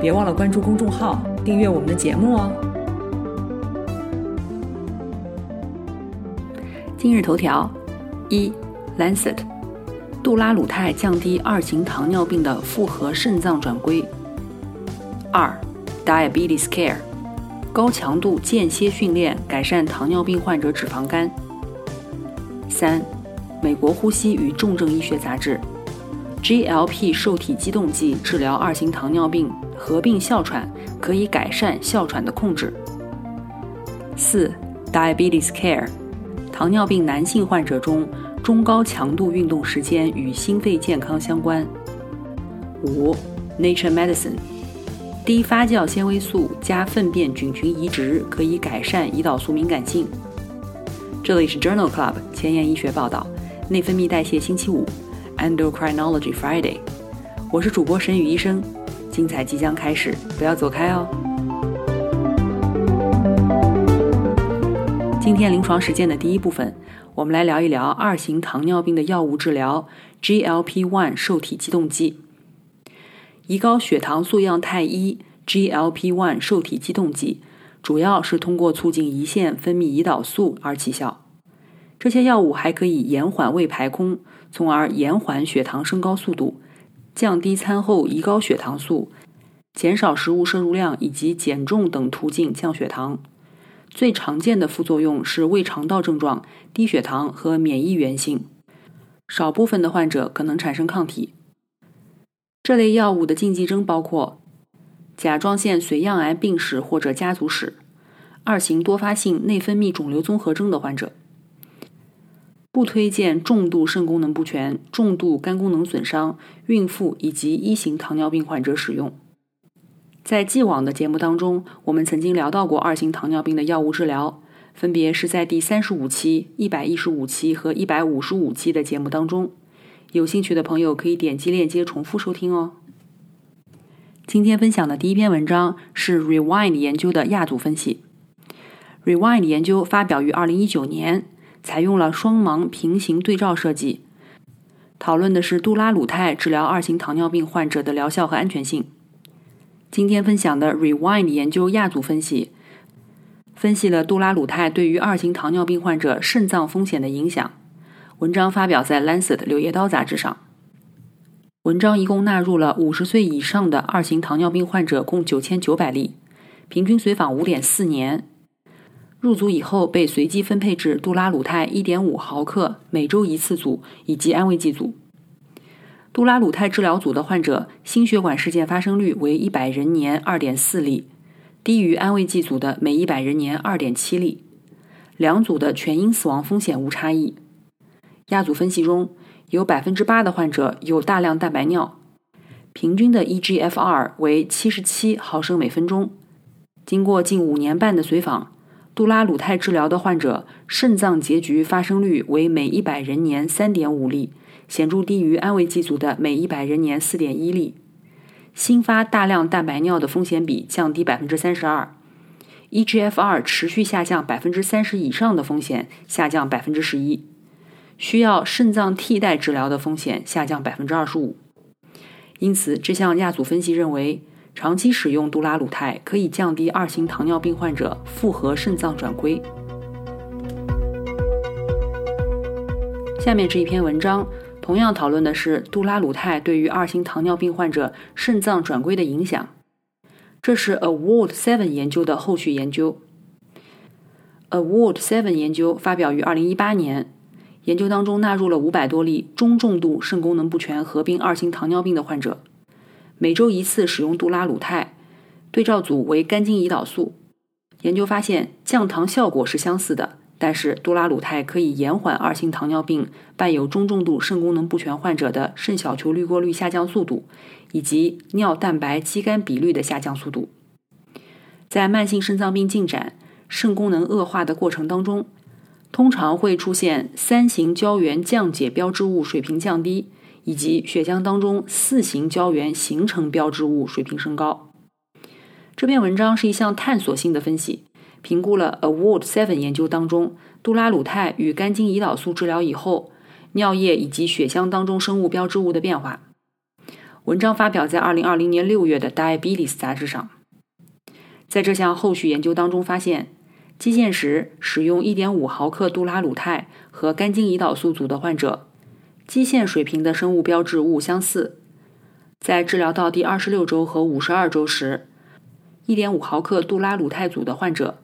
别忘了关注公众号，订阅我们的节目哦。今日头条：一，《Lancet》，杜拉鲁肽降低二型糖尿病的复合肾脏转归。二，《Diabetes Care》，高强度间歇训练改善糖尿病患者脂肪肝。三，《美国呼吸与重症医学杂志》，GLP 受体激动剂治疗二型糖尿病。合并哮喘可以改善哮喘的控制。四，Diabetes Care，糖尿病男性患者中中高强度运动时间与心肺健康相关。五，Nature Medicine，低发酵纤维素加粪便菌群移植可以改善胰岛素敏感性。这里是 Journal Club 前沿医学报道，内分泌代谢星期五，Endocrinology Friday，我是主播沈宇医生。精彩即将开始，不要走开哦！今天临床实践的第一部分，我们来聊一聊二型糖尿病的药物治疗 ——GLP-1 受体激动剂。胰高血糖素样肽一 （GLP-1 受体激动剂）主要是通过促进胰腺分泌胰岛素而起效。这些药物还可以延缓胃排空，从而延缓血糖升高速度。降低餐后胰高血糖素，减少食物摄入量以及减重等途径降血糖。最常见的副作用是胃肠道症状、低血糖和免疫原性。少部分的患者可能产生抗体。这类药物的禁忌症包括甲状腺髓样癌病史或者家族史、二型多发性内分泌肿瘤综合征的患者。不推荐重度肾功能不全、重度肝功能损伤、孕妇以及一型糖尿病患者使用。在既往的节目当中，我们曾经聊到过二型糖尿病的药物治疗，分别是在第三十五期、一百一十五期和一百五十五期的节目当中。有兴趣的朋友可以点击链接重复收听哦。今天分享的第一篇文章是 Rewind 研究的亚组分析。Rewind 研究发表于二零一九年。采用了双盲平行对照设计，讨论的是杜拉鲁肽治疗二型糖尿病患者的疗效和安全性。今天分享的 Rewind 研究亚组分析，分析了杜拉鲁肽对于二型糖尿病患者肾脏风险的影响。文章发表在《Lancet 柳叶刀杂志》上。文章一共纳入了五十岁以上的二型糖尿病患者共九千九百例，平均随访五点四年。入组以后被随机分配至杜拉鲁肽1.5毫克每周一次组以及安慰剂组。杜拉鲁肽治疗组的患者心血管事件发生率为100人年2.4例，低于安慰剂组的每100人年2.7例。两组的全因死亡风险无差异。亚组分析中有8%的患者有大量蛋白尿，平均的 eGFR 为77毫升每分钟。经过近五年半的随访。杜拉鲁肽治疗的患者肾脏结局发生率为每100人年3.5例，显著低于安慰剂组的每100人年4.1例。新发大量蛋白尿的风险比降低 32%，eGFR 持续下降30%以上的风险下降11%，需要肾脏替代治疗的风险下降25%。因此，这项亚组分析认为。长期使用杜拉鲁肽可以降低二型糖尿病患者复合肾脏转归。下面这一篇文章同样讨论的是杜拉鲁肽对于二型糖尿病患者肾脏转归的影响。这是 Award Seven 研究的后续研究。Award Seven 研究发表于二零一八年，研究当中纳入了五百多例中重度肾功能不全合并二型糖尿病的患者。每周一次使用杜拉鲁肽，对照组为肝精胰岛素。研究发现降糖效果是相似的，但是杜拉鲁肽可以延缓二型糖尿病伴有中重度肾功能不全患者的肾小球滤过率下降速度，以及尿蛋白肌酐比率的下降速度。在慢性肾脏病进展、肾功能恶化的过程当中，通常会出现三型胶原降解标志物水平降低，以及血浆当中四型胶原形成标志物水平升高。这篇文章是一项探索性的分析，评估了 AWARD Seven 研究当中杜拉鲁肽与肝经胰岛素治疗以后尿液以及血浆当中生物标志物的变化。文章发表在二零二零年六月的《Diabetes》杂志上。在这项后续研究当中，发现基线时使用一点五毫克杜拉鲁肽和肝经胰岛素组的患者，基线水平的生物标志物相似。在治疗到第二十六周和五十二周时，一点五毫克杜拉鲁肽组的患者，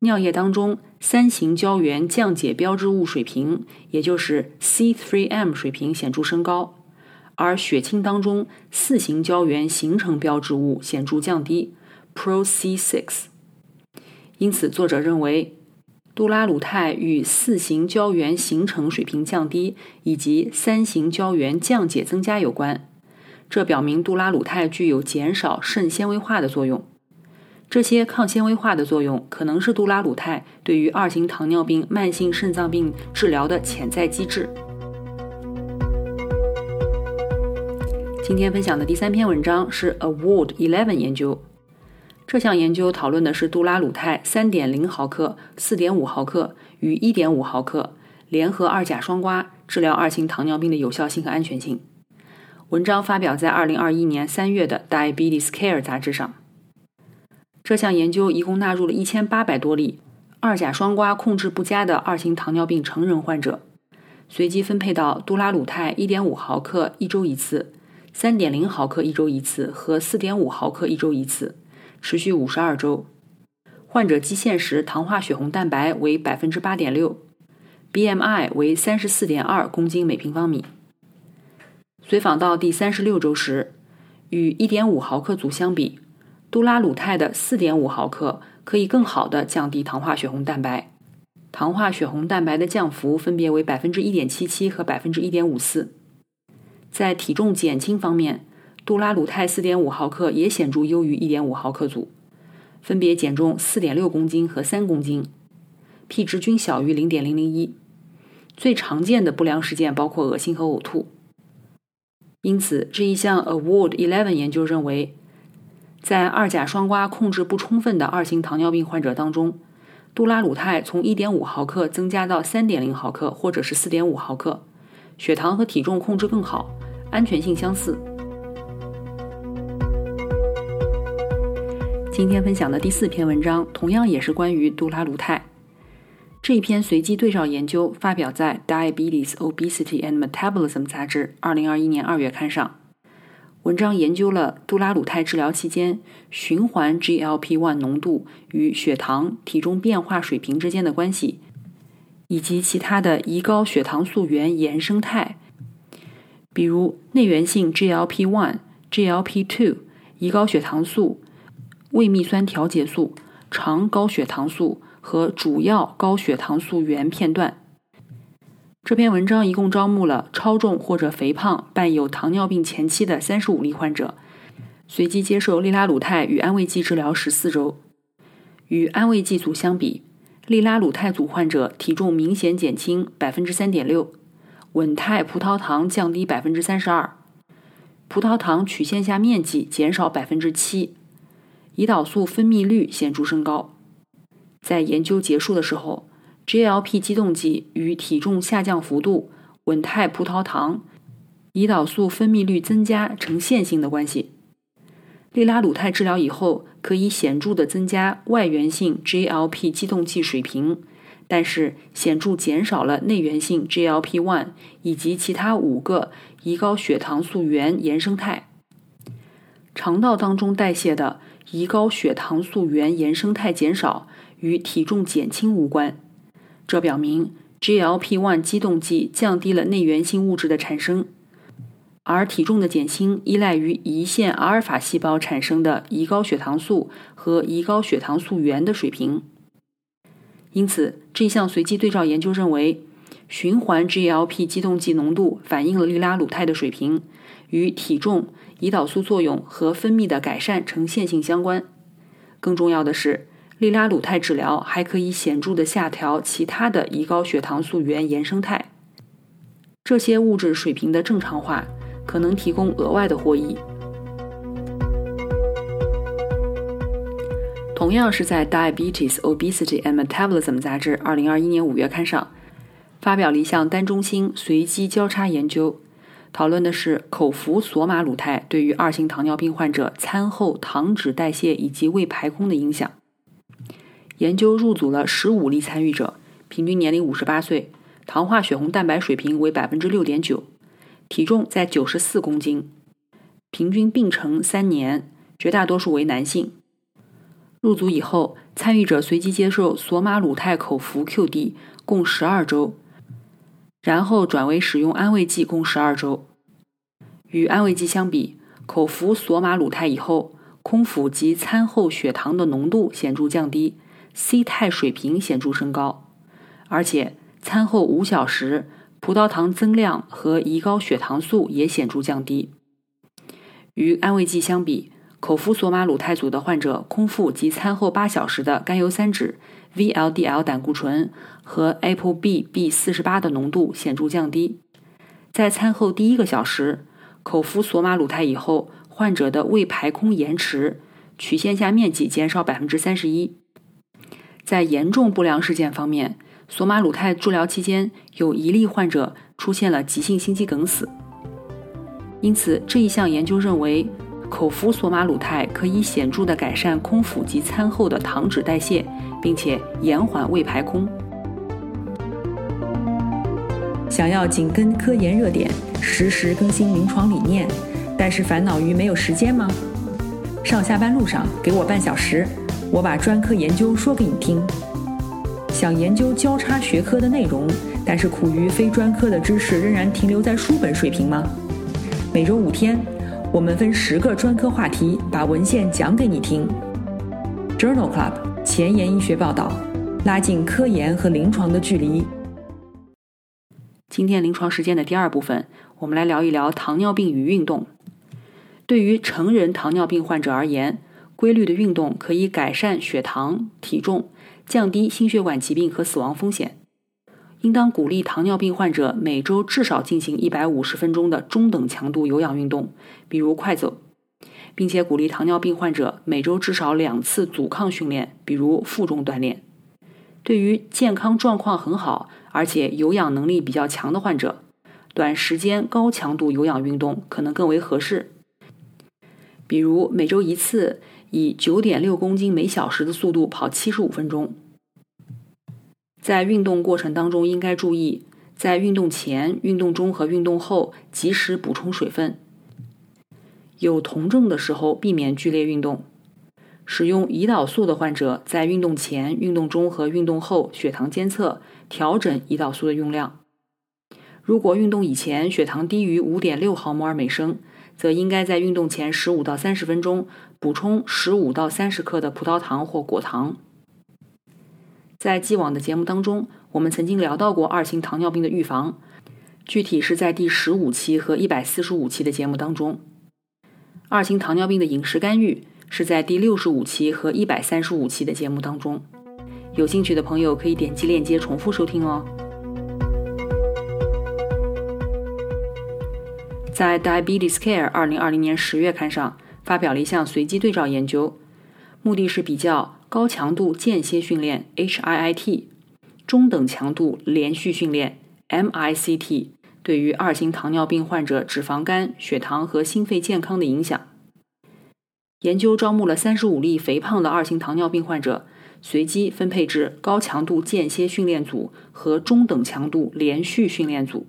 尿液当中三型胶原降解标志物水平，也就是 C3m 水平显著升高，而血清当中四型胶原形成标志物显著降低 （ProC6）。因此，作者认为杜拉鲁肽与四型胶原形成水平降低以及三型胶原降解增加有关。这表明杜拉鲁肽具有减少肾纤维化的作用。这些抗纤维化的作用可能是杜拉鲁肽对于二型糖尿病慢性肾脏病治疗的潜在机制。今天分享的第三篇文章是 AWARD Eleven 研究。这项研究讨论的是杜拉鲁肽3.0毫克、4.5毫克与1.5毫克联合二甲双胍治疗二型糖尿病的有效性和安全性。文章发表在2021年3月的《Diabetes Care》杂志上。这项研究一共纳入了1800多例二甲双胍控制不佳的二型糖尿病成人患者，随机分配到杜拉鲁肽1.5毫克一周一次、3.0毫克一周一次和4.5毫克一周一次，持续52周。患者基线时糖化血红蛋白为 8.6%，BMI 为34.2公斤每平方米。随访到第三十六周时，与一点五毫克组相比，杜拉鲁肽的四点五毫克可以更好的降低糖化血红蛋白，糖化血红蛋白的降幅分别为百分之一点七七和百分之一点五四。在体重减轻方面，杜拉鲁肽四点五毫克也显著优于一点五毫克组，分别减重四点六公斤和三公斤，P 值均小于零点零零一。最常见的不良事件包括恶心和呕吐。因此，这一项 AWARD Eleven 研究认为，在二甲双胍控制不充分的二型糖尿病患者当中，杜拉鲁肽从1.5毫克增加到3.0毫克或者是4.5毫克，血糖和体重控制更好，安全性相似。今天分享的第四篇文章同样也是关于杜拉鲁肽。这一篇随机对照研究发表在《Diabetes, Obesity and Metabolism》杂志2021年2月刊上。文章研究了杜拉鲁肽治疗期间循环 GLP-1 浓度与血糖、体重变化水平之间的关系，以及其他的胰高血糖素原衍生态，比如内源性 GLP-1、GLP-2、胰高血糖素、胃泌酸调节素、肠高血糖素。和主要高血糖素原片段。这篇文章一共招募了超重或者肥胖伴有糖尿病前期的三十五例患者，随机接受利拉鲁肽与安慰剂治疗十四周。与安慰剂组相比，利拉鲁肽组患者体重明显减轻百分之三点六，稳态葡萄糖降低百分之三十二，葡萄糖曲线下面积减少百分之七，胰岛素分泌率显著升高。在研究结束的时候，GLP 激动剂与体重下降幅度、稳态葡萄糖、胰岛素分泌率增加呈线性的关系。利拉鲁肽治疗以后，可以显著的增加外源性 GLP 激动剂水平，但是显著减少了内源性 GLP-1 以及其他五个胰高血糖素原原生态。肠道当中代谢的胰高血糖素原原生态减少。与体重减轻无关，这表明 GLP-1 激动剂降低了内源性物质的产生，而体重的减轻依赖于胰腺阿尔法细胞产生的胰高血糖素和胰高血糖素原的水平。因此，这项随机对照研究认为，循环 GLP 激动剂浓度反映了利拉鲁肽的水平与体重、胰岛素作用和分泌的改善呈线性相关。更重要的是，利拉鲁肽治疗还可以显著的下调其他的胰高血糖素原原生态。这些物质水平的正常化可能提供额外的获益。同样是在《Diabetes, Obesity and Metabolism》杂志2021年5月刊上，发表了一项单中心随机交叉研究，讨论的是口服索马鲁肽对于二型糖尿病患者餐后糖脂代谢以及胃排空的影响。研究入组了15例参与者，平均年龄58岁。糖化血红蛋白水平为百分之六点九，体重在九十四公斤，平均病程三年，绝大多数为男性。入组以后，参与者随机接受索马鲁肽口服 QD 共十二周，然后转为使用安慰剂共十二周。与安慰剂相比，口服索马鲁肽以后，空腹及餐后血糖的浓度显著降低，C 肽水平显著升高，而且。餐后五小时，葡萄糖增量和胰高血糖素也显著降低。与安慰剂相比，口服索马鲁肽组的患者空腹及餐后八小时的甘油三酯、VLDL 胆固醇和 ApoB B48 的浓度显著降低。在餐后第一个小时，口服索马鲁肽以后，患者的胃排空延迟，曲线下面积减少百分之三十一。在严重不良事件方面，索马鲁肽治疗期间，有一例患者出现了急性心肌梗死。因此，这一项研究认为，口服索马鲁肽可以显著地改善空腹及餐后的糖脂代谢，并且延缓胃排空。想要紧跟科研热点，实时更新临床理念，但是烦恼于没有时间吗？上下班路上给我半小时，我把专科研究说给你听。想研究交叉学科的内容，但是苦于非专科的知识仍然停留在书本水平吗？每周五天，我们分十个专科话题，把文献讲给你听。Journal Club 前沿医学报道，拉近科研和临床的距离。今天临床实践的第二部分，我们来聊一聊糖尿病与运动。对于成人糖尿病患者而言，规律的运动可以改善血糖、体重。降低心血管疾病和死亡风险，应当鼓励糖尿病患者每周至少进行一百五十分钟的中等强度有氧运动，比如快走，并且鼓励糖尿病患者每周至少两次阻抗训练，比如负重锻炼。对于健康状况很好而且有氧能力比较强的患者，短时间高强度有氧运动可能更为合适，比如每周一次。以九点六公斤每小时的速度跑七十五分钟。在运动过程当中，应该注意在运动前、运动中和运动后及时补充水分。有酮症的时候，避免剧烈运动。使用胰岛素的患者，在运动前、运动中和运动后血糖监测，调整胰岛素的用量。如果运动以前血糖低于五点六毫摩尔每升。则应该在运动前十五到三十分钟补充十五到三十克的葡萄糖或果糖。在既往的节目当中，我们曾经聊到过二型糖尿病的预防，具体是在第十五期和一百四十五期的节目当中。二型糖尿病的饮食干预是在第六十五期和一百三十五期的节目当中。有兴趣的朋友可以点击链接重复收听哦。在《Diabetes Care》二零二零年十月刊上发表了一项随机对照研究，目的是比较高强度间歇训练 （HIIT）、中等强度连续训练 （MICT） 对于二型糖尿病患者脂肪肝、血糖和心肺健康的影响。研究招募了三十五例肥胖的二型糖尿病患者，随机分配至高强度间歇训练组和中等强度连续训练组。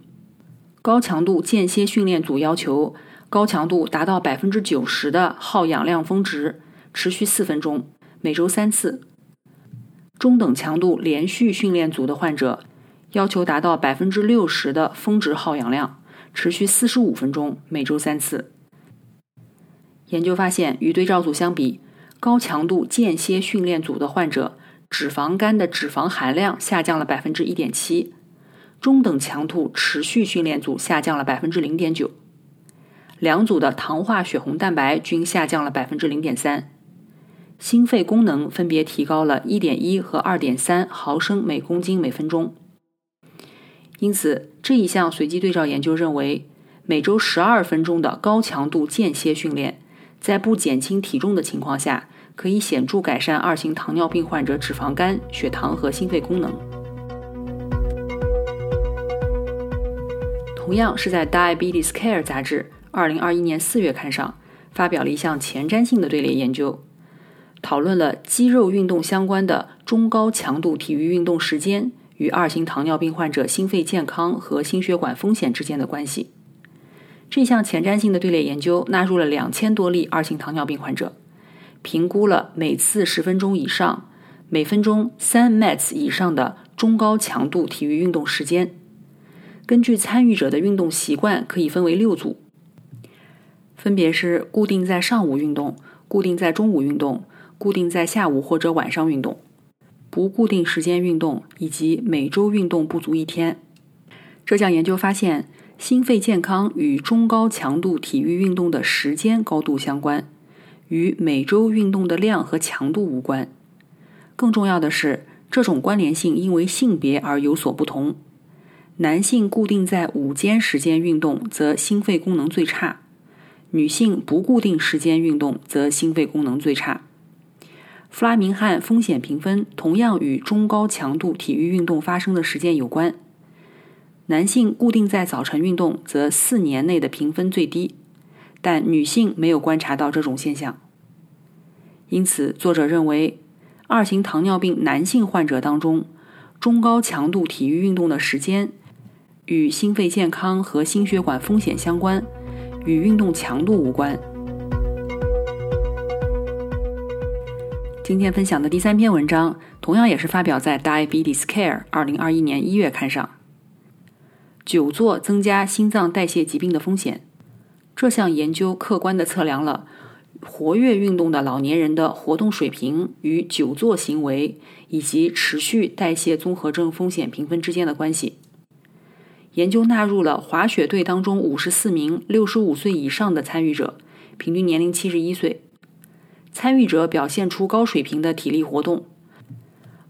高强度间歇训练组要求高强度达到百分之九十的耗氧量峰值，持续四分钟，每周三次。中等强度连续训练组的患者要求达到百分之六十的峰值耗氧量，持续四十五分钟，每周三次。研究发现，与对照组相比，高强度间歇训练组的患者脂肪肝的脂肪含量下降了百分之一点七。中等强度持续训练组下降了百分之零点九，两组的糖化血红蛋白均下降了百分之零点三。心肺功能分别提高了1.1和2.3毫升每公斤每分钟。因此，这一项随机对照研究认为，每周12分钟的高强度间歇训练，在不减轻体重的情况下，可以显著改善二型糖尿病患者脂肪肝、血糖和心肺功能。同样是在《Diabetes Care》杂志2021年4月刊上发表了一项前瞻性的队列研究，讨论了肌肉运动相关的中高强度体育运动时间。与二型糖尿病患者心肺健康和心血管风险之间的关系。这项前瞻性的队列研究纳入了两千多例二型糖尿病患者，评估了每次十分钟以上、每分钟三 mets 以上的中高强度体育运动时间。根据参与者的运动习惯，可以分为六组，分别是固定在上午运动、固定在中午运动、固定在下午或者晚上运动。不固定时间运动以及每周运动不足一天。这项研究发现，心肺健康与中高强度体育运动的时间高度相关，与每周运动的量和强度无关。更重要的是，这种关联性因为性别而有所不同。男性固定在午间时间运动，则心肺功能最差；女性不固定时间运动，则心肺功能最差。弗拉明汉风险评分同样与中高强度体育运动发生的时间有关。男性固定在早晨运动，则四年内的评分最低，但女性没有观察到这种现象。因此，作者认为，二型糖尿病男性患者当中，中高强度体育运动的时间与心肺健康和心血管风险相关，与运动强度无关。今天分享的第三篇文章，同样也是发表在《Diabetes Care》二零二一年一月刊上。久坐增加心脏代谢疾病的风险。这项研究客观地测量了活跃运动的老年人的活动水平与久坐行为以及持续代谢综合症风险评分之间的关系。研究纳入了滑雪队当中五十四名六十五岁以上的参与者，平均年龄七十一岁。参与者表现出高水平的体力活动，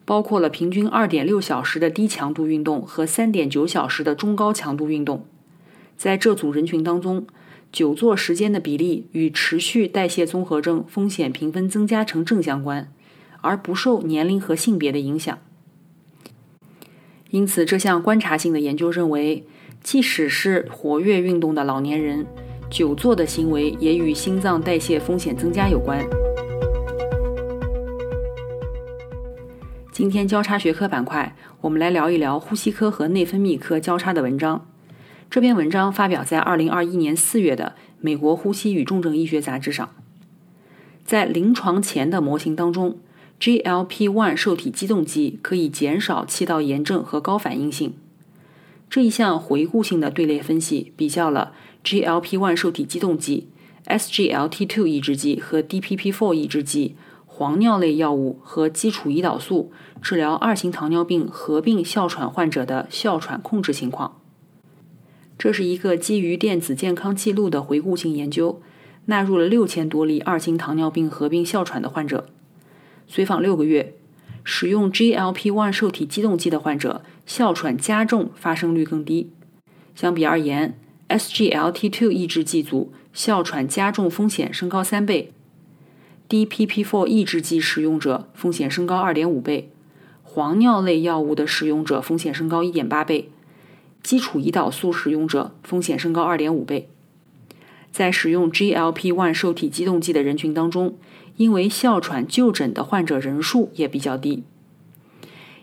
包括了平均二点六小时的低强度运动和三点九小时的中高强度运动。在这组人群当中，久坐时间的比例与持续代谢综合征风险评分增加成正相关，而不受年龄和性别的影响。因此，这项观察性的研究认为，即使是活跃运动的老年人，久坐的行为也与心脏代谢风险增加有关。今天交叉学科板块，我们来聊一聊呼吸科和内分泌科交叉的文章。这篇文章发表在二零二一年四月的《美国呼吸与重症医学杂志》上。在临床前的模型当中，GLP-1 受体激动剂可以减少气道炎症和高反应性。这一项回顾性的队列分析比较了 GLP-1 受体激动剂、SGLT2 抑制剂和 DPP-4 抑制剂。黄尿类药物和基础胰岛素治疗二型糖尿病合并哮喘患者的哮喘控制情况。这是一个基于电子健康记录的回顾性研究，纳入了六千多例二型糖尿病合并哮喘的患者，随访六个月。使用 GLP-1 受体激动剂的患者哮喘加重发生率更低。相比而言，SGLT2 抑制剂组哮喘加重风险升高三倍。DPP-4 抑制剂使用者风险升高2.5倍，磺脲类药物的使用者风险升高1.8倍，基础胰岛素使用者风险升高2.5倍。在使用 GLP-1 受体激动剂的人群当中，因为哮喘就诊的患者人数也比较低。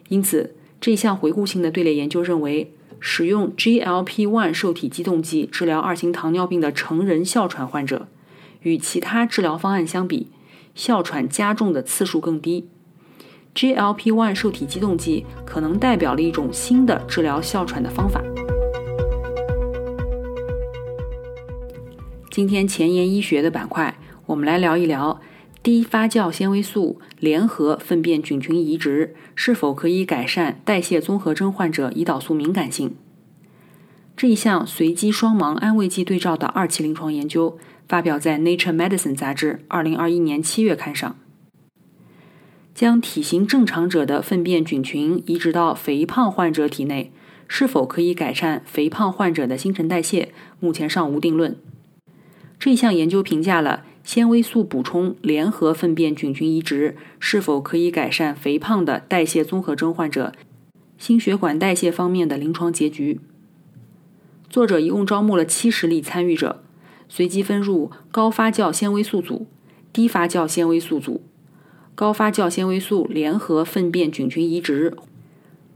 因此，这项回顾性的队列研究认为，使用 GLP-1 受体激动剂治疗二型糖尿病的成人哮喘患者，与其他治疗方案相比。哮喘加重的次数更低，GLP-1 受体激动剂可能代表了一种新的治疗哮喘的方法。今天前沿医学的板块，我们来聊一聊低发酵纤维素联合粪便菌群移植是否可以改善代谢综合征患者胰岛素敏感性。这一项随机双盲安慰剂对照的二期临床研究。发表在《Nature Medicine》杂志二零二一年七月刊上。将体型正常者的粪便菌群移植到肥胖患者体内，是否可以改善肥胖患者的新陈代谢，目前尚无定论。这项研究评价了纤维素补充联合粪便菌群移植是否可以改善肥胖的代谢综合征患者心血管代谢方面的临床结局。作者一共招募了七十例参与者，随机分入高发酵纤维素组、低发酵纤维素组。高发酵纤维素联合粪便菌群移植，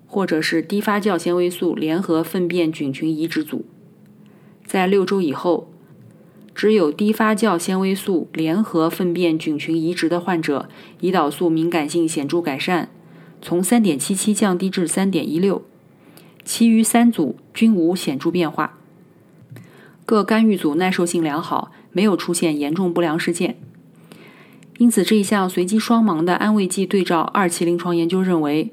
或者是低发酵纤维素联合粪便菌群移植组，在六周以后，只有低发酵纤维素联合粪便菌群移植的患者，胰岛素敏感性显著改善，从三点七七降低至三点一六，其余三组均无显著变化。各干预组耐受性良好，没有出现严重不良事件。因此，这一项随机双盲的安慰剂对照二期临床研究认为，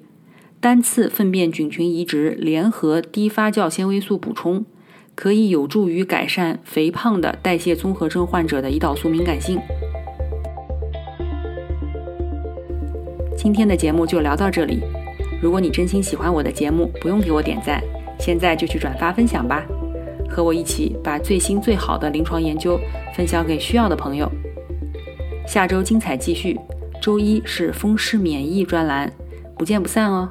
单次粪便菌群移植联合低发酵纤维素补充，可以有助于改善肥胖的代谢综合征患者的胰岛素敏感性。今天的节目就聊到这里。如果你真心喜欢我的节目，不用给我点赞，现在就去转发分享吧，和我一起把最新最好的临床研究分享给需要的朋友。下周精彩继续，周一是风湿免疫专栏，不见不散哦。